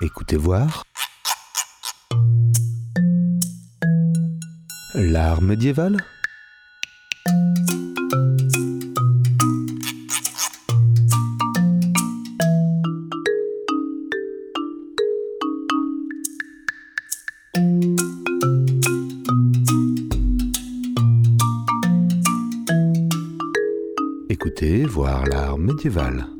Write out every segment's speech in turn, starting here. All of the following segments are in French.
Écoutez voir. L'art médiéval Écoutez voir l'art médiéval.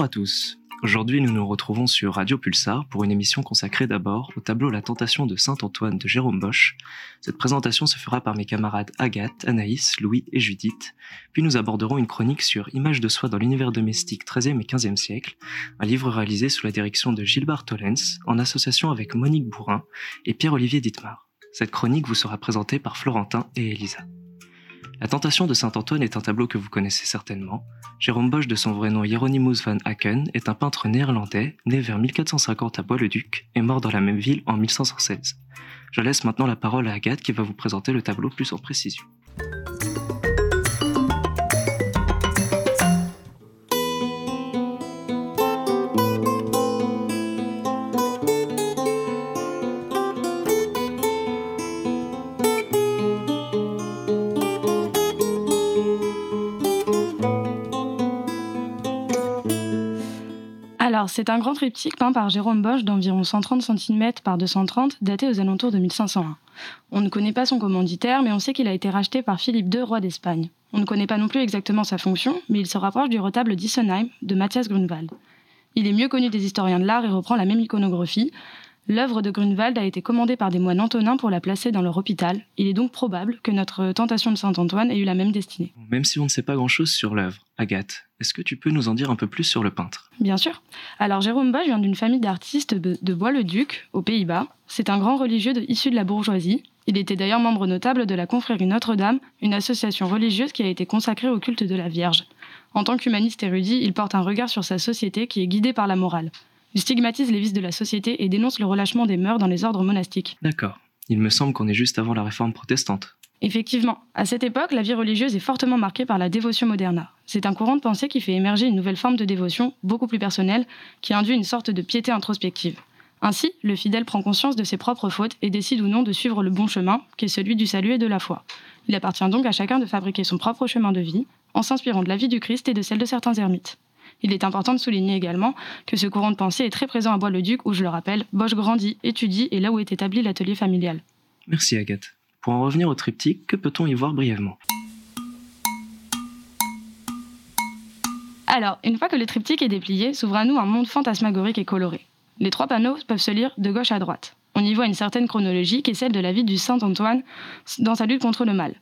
Bonjour à tous. Aujourd'hui, nous nous retrouvons sur Radio Pulsar pour une émission consacrée d'abord au tableau La Tentation de Saint Antoine de Jérôme Bosch. Cette présentation se fera par mes camarades Agathe, Anaïs, Louis et Judith. Puis nous aborderons une chronique sur Images de soi dans l'univers domestique 13e et 15e siècle, un livre réalisé sous la direction de Gilbert Tollens en association avec Monique Bourrin et Pierre-Olivier Dittmar. Cette chronique vous sera présentée par Florentin et Elisa. La Tentation de Saint Antoine est un tableau que vous connaissez certainement. Jérôme Bosch, de son vrai nom Hieronymus van Aken, est un peintre néerlandais, né vers 1450 à Bois-le-Duc et mort dans la même ville en 1516. Je laisse maintenant la parole à Agathe qui va vous présenter le tableau plus en précision. C'est un grand triptyque peint par Jérôme Bosch d'environ 130 cm par 230, daté aux alentours de 1501. On ne connaît pas son commanditaire, mais on sait qu'il a été racheté par Philippe II, roi d'Espagne. On ne connaît pas non plus exactement sa fonction, mais il se rapproche du retable d'Issenheim de Matthias Grunwald. Il est mieux connu des historiens de l'art et reprend la même iconographie. L'œuvre de Grunwald a été commandée par des moines antonins pour la placer dans leur hôpital. Il est donc probable que notre tentation de Saint-Antoine ait eu la même destinée. Même si on ne sait pas grand-chose sur l'œuvre, Agathe, est-ce que tu peux nous en dire un peu plus sur le peintre? Bien sûr. Alors Jérôme Bosch vient d'une famille d'artistes de, Bois-le-Duc, aux Pays-Bas. C'est un grand religieux de- issu de la bourgeoisie. Il était d'ailleurs membre notable de la confrérie Notre-Dame, une association religieuse qui a été consacrée au culte de la Vierge. En tant qu'humaniste érudit, il porte un regard sur sa société qui est guidée par la morale. Il stigmatise les vices de la société et dénonce le relâchement des mœurs dans les ordres monastiques. D'accord. Il me semble qu'on est juste avant la réforme protestante. Effectivement, à cette époque, la vie religieuse est fortement marquée par la dévotion moderna. C'est un courant de pensée qui fait émerger une nouvelle forme de dévotion, beaucoup plus personnelle, qui induit une sorte de piété introspective. Ainsi, le fidèle prend conscience de ses propres fautes et décide ou non de suivre le bon chemin, qui est celui du salut et de la foi. Il appartient donc à chacun de fabriquer son propre chemin de vie, en s'inspirant de la vie du Christ et de celle de certains ermites. Il est important de souligner également que ce courant de pensée est très présent à Bois-le-Duc, où, je le rappelle, Bosch grandit, étudie et là où est établi l'atelier familial. Merci Agathe. Pour en revenir au triptyque, que peut-on y voir brièvement? Alors, une fois que le triptyque est déplié, s'ouvre à nous un monde fantasmagorique et coloré. Les trois panneaux peuvent se lire de gauche à droite. On y voit une certaine chronologie qui est celle de la vie du Saint Antoine dans sa lutte contre le mal.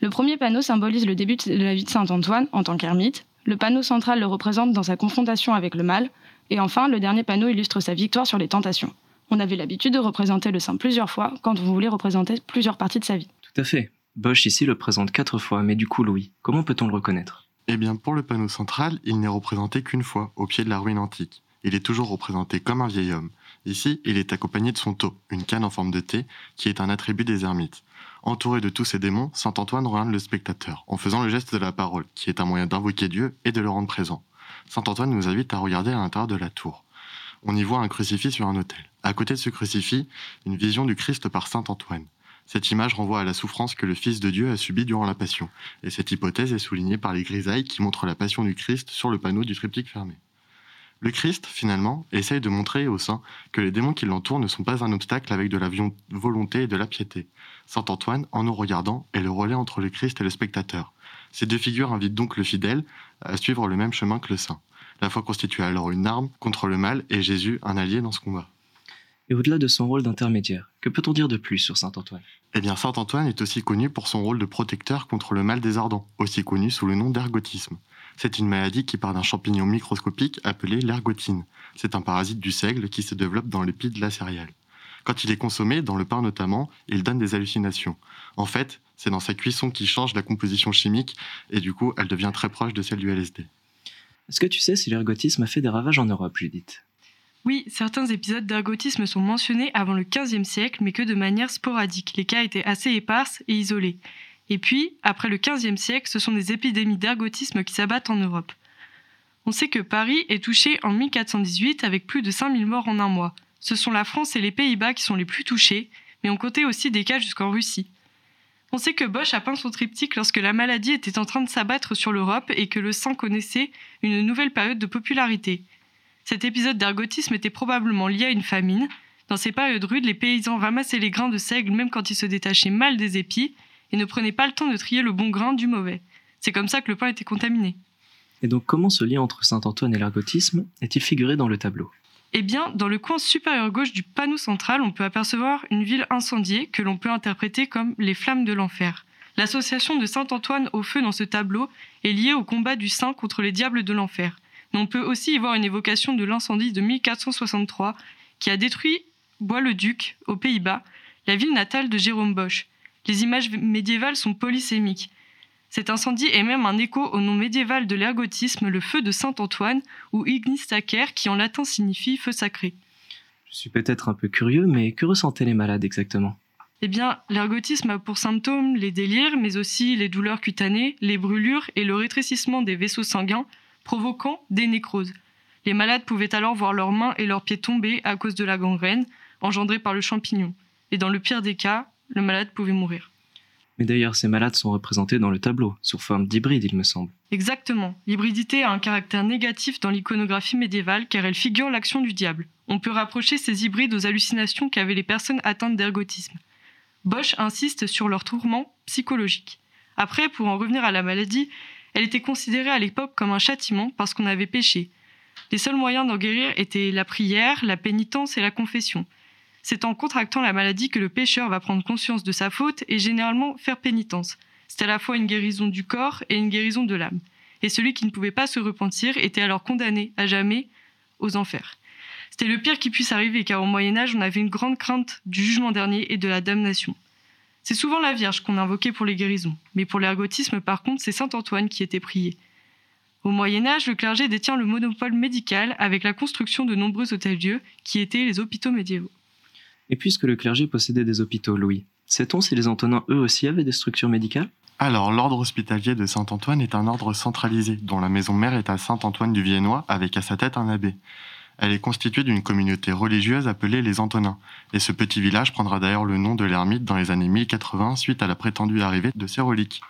Le premier panneau symbolise le début de la vie de Saint Antoine en tant qu'ermite. Le panneau central le représente dans sa confrontation avec le mal. Et enfin, le dernier panneau illustre sa victoire sur les tentations. On avait l'habitude de représenter le saint plusieurs fois quand on voulait représenter plusieurs parties de sa vie. Tout à fait. Bosch ici le présente quatre fois, mais du coup Louis, comment peut-on le reconnaître? Eh bien, pour le panneau central, il n'est représenté qu'une fois, au pied de la ruine antique. Il est toujours représenté comme un vieil homme. Ici, il est accompagné de son tau, une canne en forme de T, qui est un attribut des ermites. Entouré de tous ces démons, saint Antoine regarde le spectateur, en faisant le geste de la parole, qui est un moyen d'invoquer Dieu et de le rendre présent. Saint Antoine nous invite à regarder à l'intérieur de la tour. On y voit un crucifix sur un autel. À côté de ce crucifix, une vision du Christ par saint Antoine. Cette image renvoie à la souffrance que le Fils de Dieu a subie durant la Passion, et cette hypothèse est soulignée par les grisailles qui montrent la Passion du Christ sur le panneau du triptyque fermé. Le Christ, finalement, essaye de montrer aux saints que les démons qui l'entourent ne sont pas un obstacle avec de la volonté et de la piété. Saint Antoine, en nous regardant, est le relais entre le Christ et le spectateur. Ces deux figures invitent donc le fidèle à suivre le même chemin que le saint. La foi constitue alors une arme contre le mal et Jésus un allié dans ce combat. Et au-delà de son rôle d'intermédiaire, que peut-on dire de plus sur Saint Antoine? Eh bien, Saint Antoine est aussi connu pour son rôle de protecteur contre le mal des ardents, aussi connu sous le nom d'ergotisme. C'est une maladie qui part d'un champignon microscopique appelé l'ergotine. C'est un parasite du seigle qui se développe dans l'épi de la céréale. Quand il est consommé, dans le pain notamment, il donne des hallucinations. En fait, c'est dans sa cuisson qu'il change la composition chimique et du coup, elle devient très proche de celle du LSD. Est-ce que tu sais si l'ergotisme a fait des ravages en Europe, Judith? Oui, certains épisodes d'ergotisme sont mentionnés avant le XVe siècle, mais que de manière sporadique. Les cas étaient assez éparses et isolés. Et puis, après le XVe siècle, ce sont des épidémies d'ergotisme qui s'abattent en Europe. On sait que Paris est touché en 1418 avec plus de 5000 morts en un mois. Ce sont la France et les Pays-Bas qui sont les plus touchés, mais on comptait aussi des cas jusqu'en Russie. On sait que Bosch a peint son triptyque lorsque la maladie était en train de s'abattre sur l'Europe et que le sang connaissait une nouvelle période de popularité. Cet épisode d'ergotisme était probablement lié à une famine. Dans ces périodes rudes, les paysans ramassaient les grains de seigle même quand ils se détachaient mal des épis et ne prenaient pas le temps de trier le bon grain du mauvais. C'est comme ça que le pain était contaminé. Et donc comment ce lien entre Saint-Antoine et l'ergotisme est-il figuré dans le tableau? Eh bien, dans le coin supérieur gauche du panneau central, on peut apercevoir une ville incendiée que l'on peut interpréter comme les flammes de l'enfer. L'association de Saint-Antoine au feu dans ce tableau est liée au combat du saint contre les diables de l'enfer. Mais on peut aussi y voir une évocation de l'incendie de 1463 qui a détruit Bois-le-Duc, aux Pays-Bas, la ville natale de Jérôme Bosch. Les images médiévales sont polysémiques. Cet incendie est même un écho au nom médiéval de l'ergotisme, le feu de Saint-Antoine, ou Ignis Sacer, qui en latin signifie feu sacré. Je suis peut-être un peu curieux, mais que ressentaient les malades exactement? Eh bien, l'ergotisme a pour symptômes les délires, mais aussi les douleurs cutanées, les brûlures et le rétrécissement des vaisseaux sanguins, provoquant des nécroses. Les malades pouvaient alors voir leurs mains et leurs pieds tomber à cause de la gangrène, engendrée par le champignon. Et dans le pire des cas, le malade pouvait mourir. Mais d'ailleurs, ces malades sont représentés dans le tableau, sous forme d'hybride, il me semble. Exactement. L'hybridité a un caractère négatif dans l'iconographie médiévale car elle figure l'action du diable. On peut rapprocher ces hybrides aux hallucinations qu'avaient les personnes atteintes d'ergotisme. Bosch insiste sur leur tourment psychologique. Après, pour en revenir à la maladie, elle était considérée à l'époque comme un châtiment parce qu'on avait péché. Les seuls moyens d'en guérir étaient la prière, la pénitence et la confession. C'est en contractant la maladie que le pécheur va prendre conscience de sa faute et généralement faire pénitence. C'est à la fois une guérison du corps et une guérison de l'âme. Et celui qui ne pouvait pas se repentir était alors condamné à jamais aux enfers. C'était le pire qui puisse arriver car au Moyen Âge on avait une grande crainte du jugement dernier et de la damnation. C'est souvent la Vierge qu'on invoquait pour les guérisons, mais pour l'ergotisme par contre c'est Saint Antoine qui était prié. Au Moyen Âge, le clergé détient le monopole médical avec la construction de nombreux hôtels-dieux qui étaient les hôpitaux médiévaux. Et puisque le clergé possédait des hôpitaux, Louis, sait-on si les Antonins eux aussi avaient des structures médicales? Alors, l'ordre hospitalier de Saint-Antoine est un ordre centralisé, dont la maison mère est à Saint-Antoine du Viennois, avec à sa tête un abbé. Elle est constituée d'une communauté religieuse appelée les Antonins, et ce petit village prendra d'ailleurs le nom de l'ermite dans les années 1080 suite à la prétendue arrivée de ces reliques.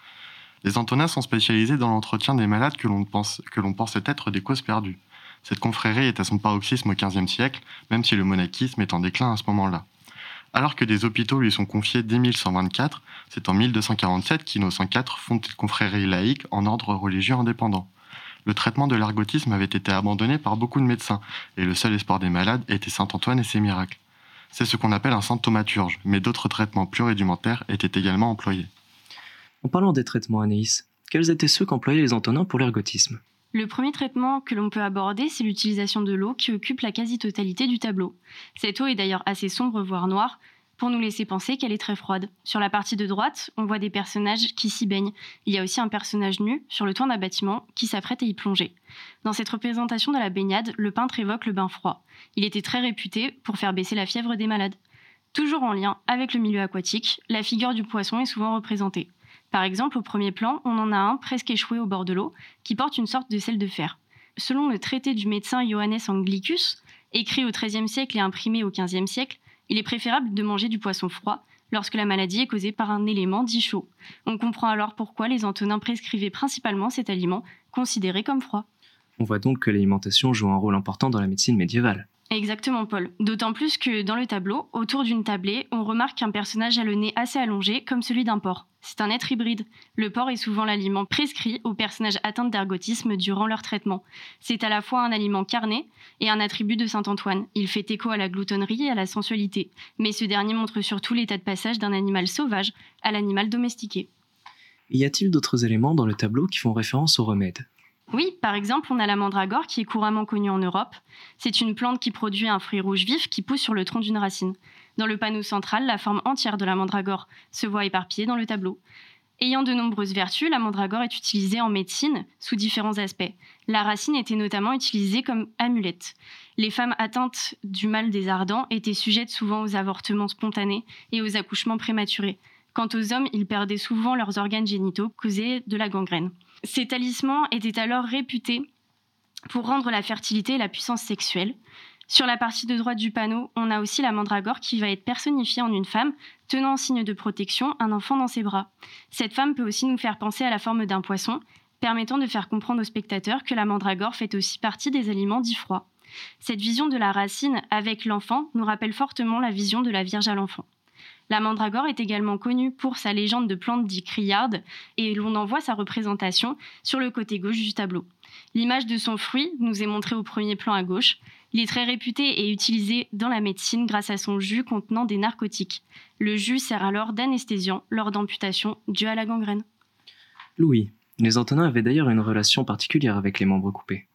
Les Antonins sont spécialisés dans l'entretien des malades que l'on pense, pensait être des causes perdues. Cette confrérie est à son paroxysme au XVe siècle, même si le monachisme est en déclin à ce moment-là. Alors que des hôpitaux lui sont confiés dès 1124, c'est en 1247 qu'Innocent IV fonde cette confrérie laïque en ordre religieux indépendant. Le traitement de l'ergotisme avait été abandonné par beaucoup de médecins, et le seul espoir des malades était Saint Antoine et ses miracles. C'est ce qu'on appelle un saint thaumaturge, mais d'autres traitements plus rudimentaires étaient également employés. En parlant des traitements, Anaïs, quels étaient ceux qu'employaient les Antonins pour l'ergotisme? Le premier traitement que l'on peut aborder, c'est l'utilisation de l'eau qui occupe la quasi-totalité du tableau. Cette eau est d'ailleurs assez sombre, voire noire, pour nous laisser penser qu'elle est très froide. Sur la partie de droite, on voit des personnages qui s'y baignent. Il y a aussi un personnage nu sur le toit d'un bâtiment qui s'apprête à y plonger. Dans cette représentation de la baignade, le peintre évoque le bain froid. Il était très réputé pour faire baisser la fièvre des malades. Toujours en lien avec le milieu aquatique, la figure du poisson est souvent représentée. Par exemple, au premier plan, on en a un presque échoué au bord de l'eau, qui porte une sorte de sel de fer. Selon le traité du médecin Johannes Anglicus, écrit au XIIIe siècle et imprimé au XVe siècle, il est préférable de manger du poisson froid lorsque la maladie est causée par un élément dit chaud. On comprend alors pourquoi les Antonins prescrivaient principalement cet aliment, considéré comme froid. On voit donc que l'alimentation joue un rôle important dans la médecine médiévale. Exactement, Paul. D'autant plus que dans le tableau, autour d'une tablée, on remarque qu'un personnage a le nez assez allongé, comme celui d'un porc. C'est un être hybride. Le porc est souvent l'aliment prescrit aux personnages atteints d'ergotisme durant leur traitement. C'est à la fois un aliment carné et un attribut de saint Antoine. Il fait écho à la gloutonnerie et à la sensualité. Mais ce dernier montre surtout l'état de passage d'un animal sauvage à l'animal domestiqué. Y a-t-il d'autres éléments dans le tableau qui font référence au remède? Oui, par exemple, on a la mandragore qui est couramment connue en Europe. C'est une plante qui produit un fruit rouge vif qui pousse sur le tronc d'une racine. Dans le panneau central, la forme entière de la mandragore se voit éparpillée dans le tableau. Ayant de nombreuses vertus, la mandragore est utilisée en médecine sous différents aspects. La racine était notamment utilisée comme amulette. Les femmes atteintes du mal des ardents étaient sujettes souvent aux avortements spontanés et aux accouchements prématurés. Quant aux hommes, ils perdaient souvent leurs organes génitaux causés de la gangrène. Ces talismans étaient alors réputés pour rendre la fertilité et la puissance sexuelle. Sur la partie de droite du panneau, on a aussi la mandragore qui va être personnifiée en une femme tenant en signe de protection un enfant dans ses bras. Cette femme peut aussi nous faire penser à la forme d'un poisson, permettant de faire comprendre aux spectateurs que la mandragore fait aussi partie des aliments dits froids. Cette vision de la racine avec l'enfant nous rappelle fortement la vision de la Vierge à l'enfant. La mandragore est également connue pour sa légende de plante dit criarde et l'on en voit sa représentation sur le côté gauche du tableau. L'image de son fruit nous est montrée au premier plan à gauche. Il est très réputé et utilisé dans la médecine grâce à son jus contenant des narcotiques. Le jus sert alors d'anesthésiant lors d'amputations dues à la gangrène. Louis, les Antonins avaient d'ailleurs une relation particulière avec les membres coupés.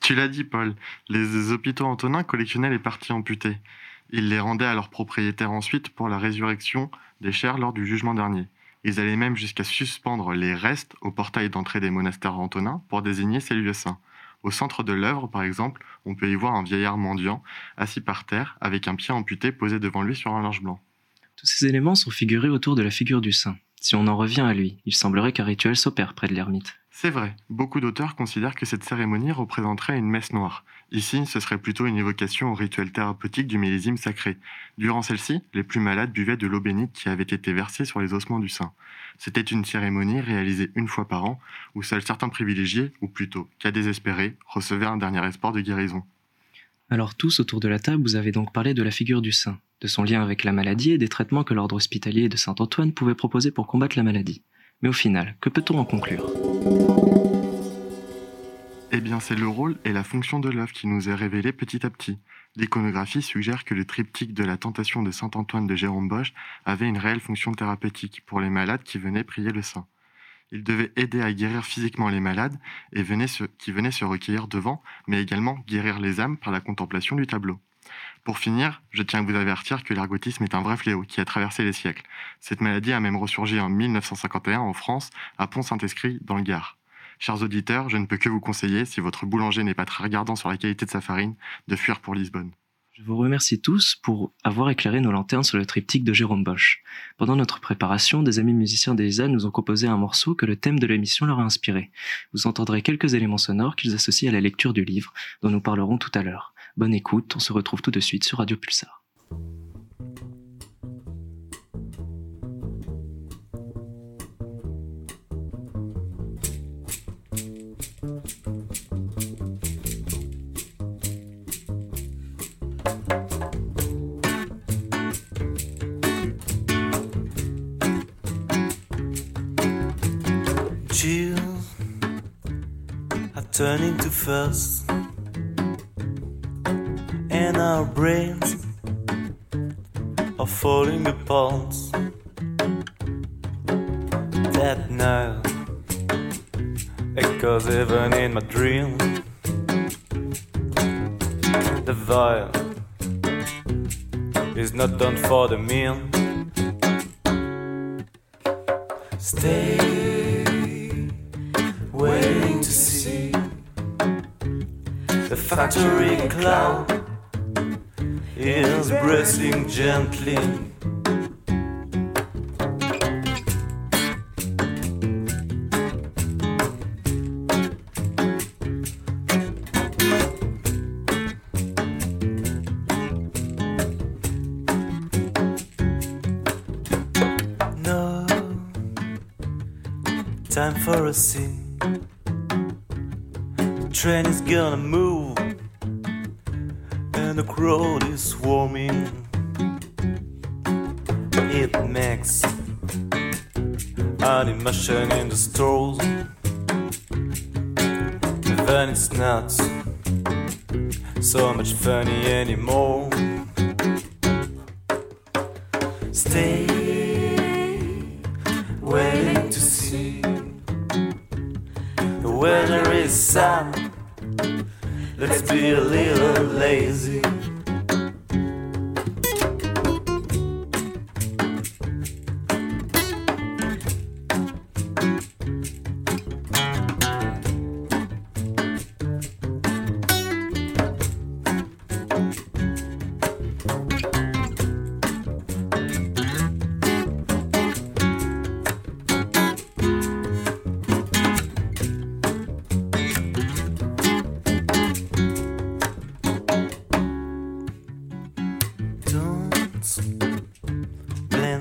Tu l'as dit, Paul, les hôpitaux antonins collectionnaient les parties amputées. Ils les rendaient à leurs propriétaires ensuite pour la résurrection des chairs lors du jugement dernier. Ils allaient même jusqu'à suspendre les restes au portail d'entrée des monastères antonins pour désigner ces lieux saints. Au centre de l'œuvre, par exemple, on peut y voir un vieillard mendiant, assis par terre, avec un pied amputé posé devant lui sur un linge blanc. Tous ces éléments sont figurés autour de la figure du saint. Si on en revient à lui, il semblerait qu'un rituel s'opère près de l'ermite. C'est vrai, beaucoup d'auteurs considèrent que cette cérémonie représenterait une messe noire. Ici, ce serait plutôt une évocation au rituel thérapeutique du millésime sacré. Durant celle-ci, les plus malades buvaient de l'eau bénite qui avait été versée sur les ossements du saint. C'était une cérémonie réalisée une fois par an, où seuls certains privilégiés, ou plutôt cas désespérés, recevaient un dernier espoir de guérison. Alors tous autour de la table, vous avez donc parlé de la figure du saint, de son lien avec la maladie et des traitements que l'ordre hospitalier de Saint-Antoine pouvait proposer pour combattre la maladie. Mais au final, que peut-on en conclure? Eh bien, c'est le rôle et la fonction de l'œuvre qui nous est révélé petit à petit. L'iconographie suggère que le triptyque de la tentation de saint Antoine de Jérôme Bosch avait une réelle fonction thérapeutique pour les malades qui venaient prier le saint. Il devait aider à guérir physiquement les malades qui venaient se recueillir devant, mais également guérir les âmes par la contemplation du tableau. Pour finir, je tiens à vous avertir que l'ergotisme est un vrai fléau qui a traversé les siècles. Cette maladie a même ressurgi en 1951 en France, à Pont-Saint-Esprit, dans le Gard. Chers auditeurs, je ne peux que vous conseiller, si votre boulanger n'est pas très regardant sur la qualité de sa farine, de fuir pour Lisbonne. Je vous remercie tous pour avoir éclairé nos lanternes sur le triptyque de Jérôme Bosch. Pendant notre préparation, des amis musiciens d'Elisa nous ont composé un morceau que le thème de l'émission leur a inspiré. Vous entendrez quelques éléments sonores qu'ils associent à la lecture du livre, dont nous parlerons tout à l'heure. Bonne écoute, on se retrouve tout de suite sur Radio Pulsar. Our brains are falling apart. That now echoes even in my dream. The vibe is not done for the meal. Stay waiting to see the factory cloud is breathing gently. No time for a scene. The train is gonna move and the crowd is swarming. It makes animation in the stores. Then it's not so much funny anymore. Stay waiting to see the weather is sad. Let's be a little lazy.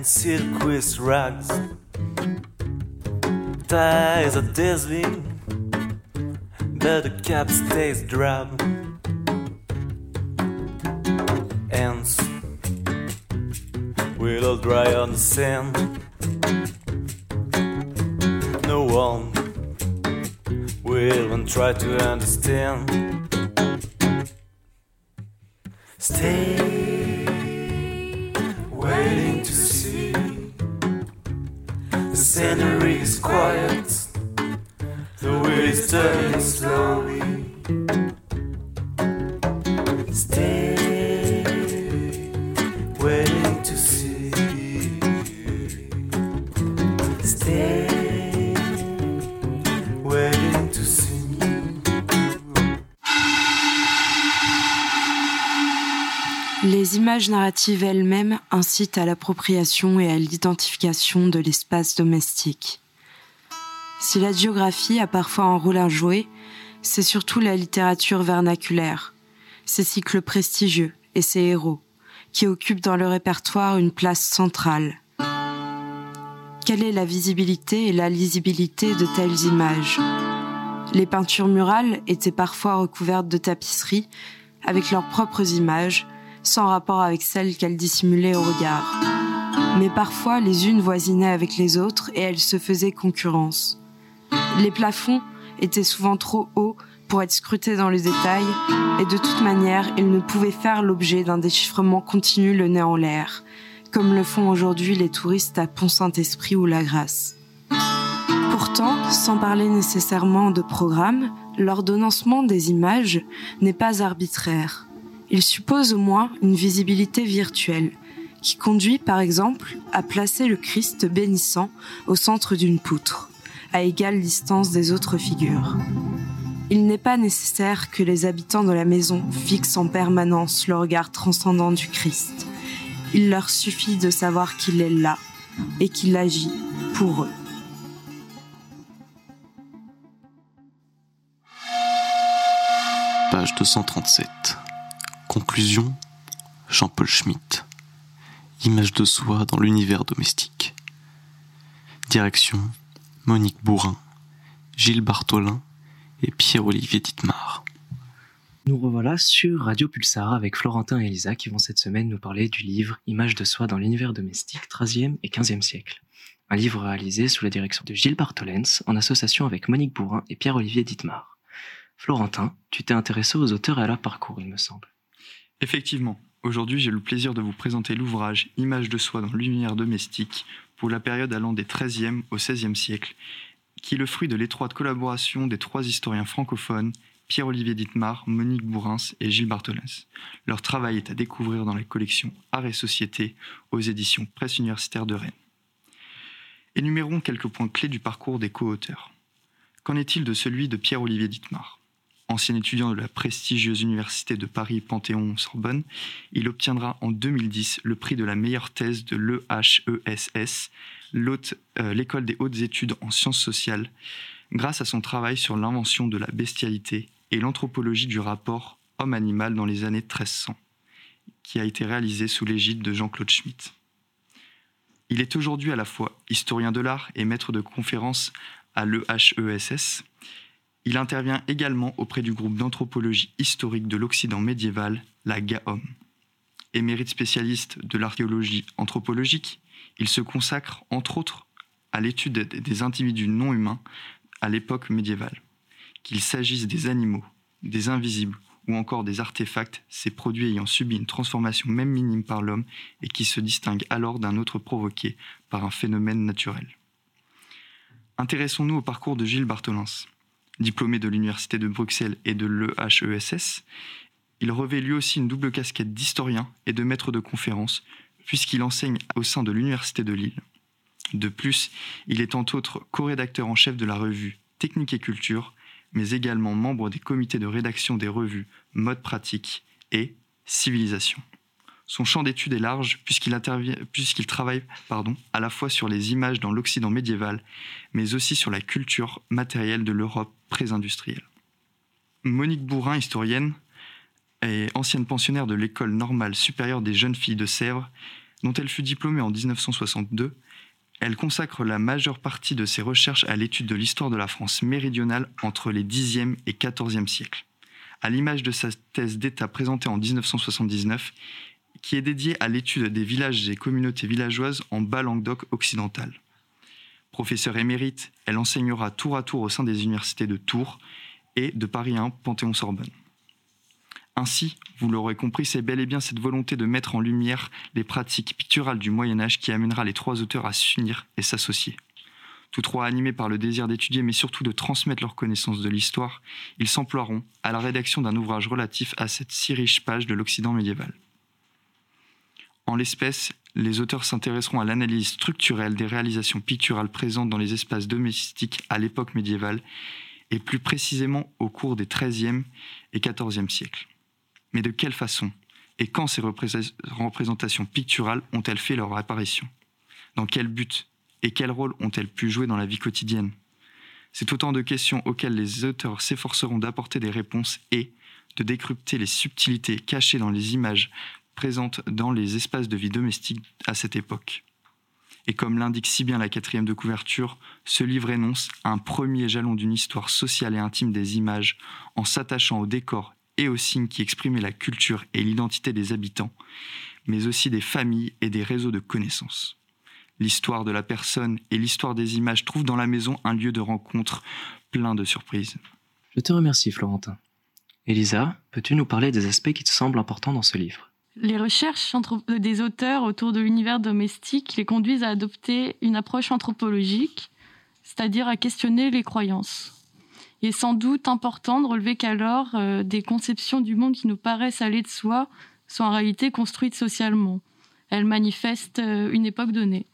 Silkwist rags. Ties are dazzling, but the cap stays drab. Ants will all dry on the sand. No one will even try to understand. Stay Les images narratives elles-mêmes incitent à l'appropriation et à l'identification de l'espace domestique. Si la géographie a parfois un rôle à jouer, c'est surtout la littérature vernaculaire, ses cycles prestigieux et ses héros, qui occupent dans le répertoire une place centrale. Quelle est la visibilité et la lisibilité de telles images? Les peintures murales étaient parfois recouvertes de tapisseries, avec leurs propres images, sans rapport avec celles qu'elles dissimulaient au regard. Mais parfois, les unes voisinaient avec les autres et elles se faisaient concurrence. Les plafonds étaient souvent trop hauts pour être scrutés dans les détails, et de toute manière, ils ne pouvaient faire l'objet d'un déchiffrement continu le nez en l'air, comme le font aujourd'hui les touristes à Pont-Saint-Esprit ou La Grasse. Pourtant, sans parler nécessairement de programme, l'ordonnancement des images n'est pas arbitraire. Il suppose au moins une visibilité virtuelle, qui conduit par exemple à placer le Christ bénissant au centre d'une poutre, à égale distance des autres figures. Il n'est pas nécessaire que les habitants de la maison fixent en permanence le regard transcendant du Christ. Il leur suffit de savoir qu'il est là et qu'il agit pour eux. Page 237. Conclusion Jean-Paul Schmitt. Image de soi dans l'univers domestique. Direction Monique Bourrin, Gilles Bartholin et Pierre-Olivier Dittmar. Nous revoilà sur Radio Pulsar avec Florentin et Elisa qui vont cette semaine nous parler du livre Images de soi dans l'univers domestique 13e et 15e siècle. Un livre réalisé sous la direction de Gilles Bartholens en association avec Monique Bourrin et Pierre-Olivier Dittmar. Florentin, tu t'es intéressé aux auteurs et à leur parcours, il me semble. Effectivement, aujourd'hui j'ai le plaisir de vous présenter l'ouvrage Images de soi dans l'univers domestique pour la période allant des XIIIe au XVIe siècle, qui est le fruit de l'étroite collaboration des trois historiens francophones, Pierre-Olivier Dittmar, Monique Bourrins et Gilles Bartholens. Leur travail est à découvrir dans la collection Art et Société aux éditions Presse universitaire de Rennes. Énumérons quelques points clés du parcours des co-auteurs. Qu'en est-il de celui de Pierre-Olivier Dittmar? Ancien étudiant de la prestigieuse université de Paris Panthéon-Sorbonne, il obtiendra en 2010 le prix de la meilleure thèse de l'EHESS, euh, l'école des hautes études en sciences sociales, grâce à son travail sur l'invention de la bestialité et l'anthropologie du rapport homme-animal dans les années 1300, qui a été réalisé sous l'égide de Jean-Claude Schmitt. Il est aujourd'hui à la fois historien de l'art et maître de conférences à l'EHESS. Il intervient également auprès du groupe d'anthropologie historique de l'Occident médiéval, la GAOM. Émérite spécialiste de l'archéologie anthropologique, il se consacre entre autres à l'étude des individus non humains à l'époque médiévale. Qu'il s'agisse des animaux, des invisibles ou encore des artefacts, ces produits ayant subi une transformation même minime par l'homme et qui se distinguent alors d'un autre provoqué par un phénomène naturel. Intéressons-nous au parcours de Gilles Bartholins. Diplômé de l'Université de Bruxelles et de l'EHESS, il revêt lui aussi une double casquette d'historien et de maître de conférences, puisqu'il enseigne au sein de l'Université de Lille. De plus, il est entre autres co-rédacteur en chef de la revue Technique et Culture, mais également membre des comités de rédaction des revues Mode Pratique et Civilisation. Son champ d'étude est large puisqu'il, travaille à la fois sur les images dans l'Occident médiéval, mais aussi sur la culture matérielle de l'Europe Monique Bourrin, historienne, et ancienne pensionnaire de l'école normale supérieure des jeunes filles de Sèvres, dont elle fut diplômée en 1962, elle consacre la majeure partie de ses recherches à l'étude de l'histoire de la France méridionale entre les Xe et XIVe siècles, à l'image de sa thèse d'État présentée en 1979, qui est dédiée à l'étude des villages et communautés villageoises en Bas-Languedoc occidental. Professeure émérite, elle enseignera tour à tour au sein des universités de Tours et de Paris 1 Panthéon-Sorbonne. Ainsi, vous l'aurez compris, c'est bel et bien cette volonté de mettre en lumière les pratiques picturales du Moyen Âge qui amènera les trois auteurs à s'unir et s'associer. Tous trois animés par le désir d'étudier, mais surtout de transmettre leur connaissance de l'histoire, ils s'emploieront à la rédaction d'un ouvrage relatif à cette si riche page de l'Occident médiéval. En l'espèce, les auteurs s'intéresseront à l'analyse structurelle des réalisations picturales présentes dans les espaces domestiques à l'époque médiévale, et plus précisément au cours des XIIIe et XIVe siècles. Mais de quelle façon et quand ces représentations picturales ont-elles fait leur apparition? Dans quel but Et quel rôle ont-elles pu jouer dans la vie quotidienne? C'est autant de questions auxquelles les auteurs s'efforceront d'apporter des réponses et de décrypter les subtilités cachées dans les images présentes dans les espaces de vie domestique à cette époque. Et comme l'indique si bien la quatrième de couverture, ce livre énonce un premier jalon d'une histoire sociale et intime des images en s'attachant au décor et aux signes qui exprimaient la culture et l'identité des habitants, mais aussi des familles et des réseaux de connaissances. L'histoire de la personne et l'histoire des images trouvent dans la maison un lieu de rencontre plein de surprises. Je te remercie, Florentin. Elisa, peux-tu nous parler des aspects qui te semblent importants dans ce livre? Les recherches des auteurs autour de l'univers domestique les conduisent à adopter une approche anthropologique, c'est-à-dire à questionner les croyances. Il est sans doute important de relever qu'alors, euh, des conceptions du monde qui nous paraissent aller de soi sont en réalité construites socialement. Elles manifestent euh, une époque donnée.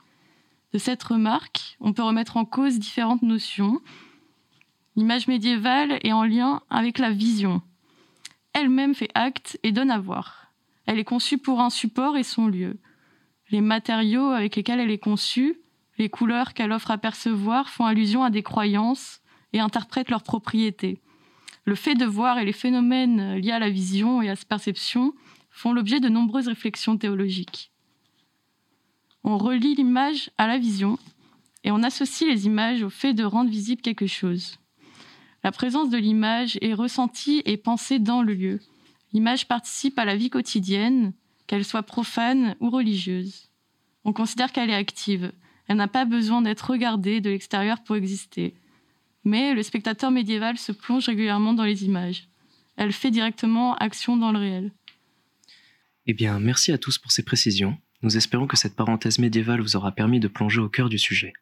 De cette remarque, on peut remettre en cause différentes notions. L'image médiévale est en lien avec la vision. Elle-même fait acte et donne à voir. Elle est conçue pour un support et son lieu. Les matériaux avec lesquels elle est conçue, les couleurs qu'elle offre à percevoir font allusion à des croyances, et interprètent leurs propriétés. Le fait de voir et les phénomènes liés à la vision et à cette perception font l'objet de nombreuses réflexions théologiques. On relie l'image à la vision et on associe les images au fait de rendre visible quelque chose. La présence de l'image est ressentie et pensée dans le lieu. L'image participe à la vie quotidienne, qu'elle soit profane ou religieuse. On considère qu'elle est active. Elle n'a pas besoin d'être regardée de l'extérieur pour exister mais le spectateur médiéval se plonge régulièrement dans les images. Elle fait directement action dans le réel. Eh bien, merci à tous pour ces précisions. Nous espérons que cette parenthèse médiévale vous aura permis de plonger au cœur du sujet.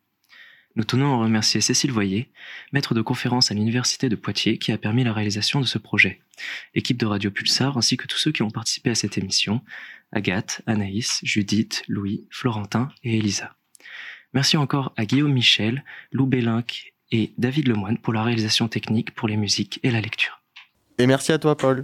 Nous tenons à remercier Cécile Voyer, maître de conférence à l'Université de Poitiers, qui a permis la réalisation de ce projet, l'équipe de Radio Pulsar ainsi que tous ceux qui ont participé à cette émission, Agathe, Anaïs, Judith, Louis, Florentin et Elisa. Merci encore à Guillaume Michel, Lou Bélinck et David Lemoine pour la réalisation technique, pour les musiques et la lecture. Et merci à toi, Paul.